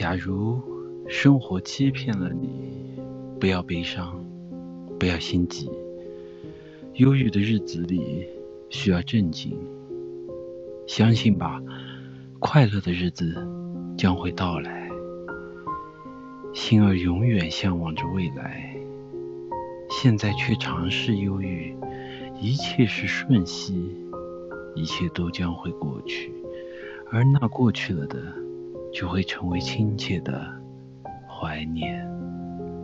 假如生活欺骗了你，不要悲伤，不要心急。忧郁的日子里需要镇静，相信吧，快乐的日子将会到来。心儿永远向往着未来，现在却尝试忧郁，一切是瞬息，一切都将会过去，而那过去了的。就会成为亲切的怀念。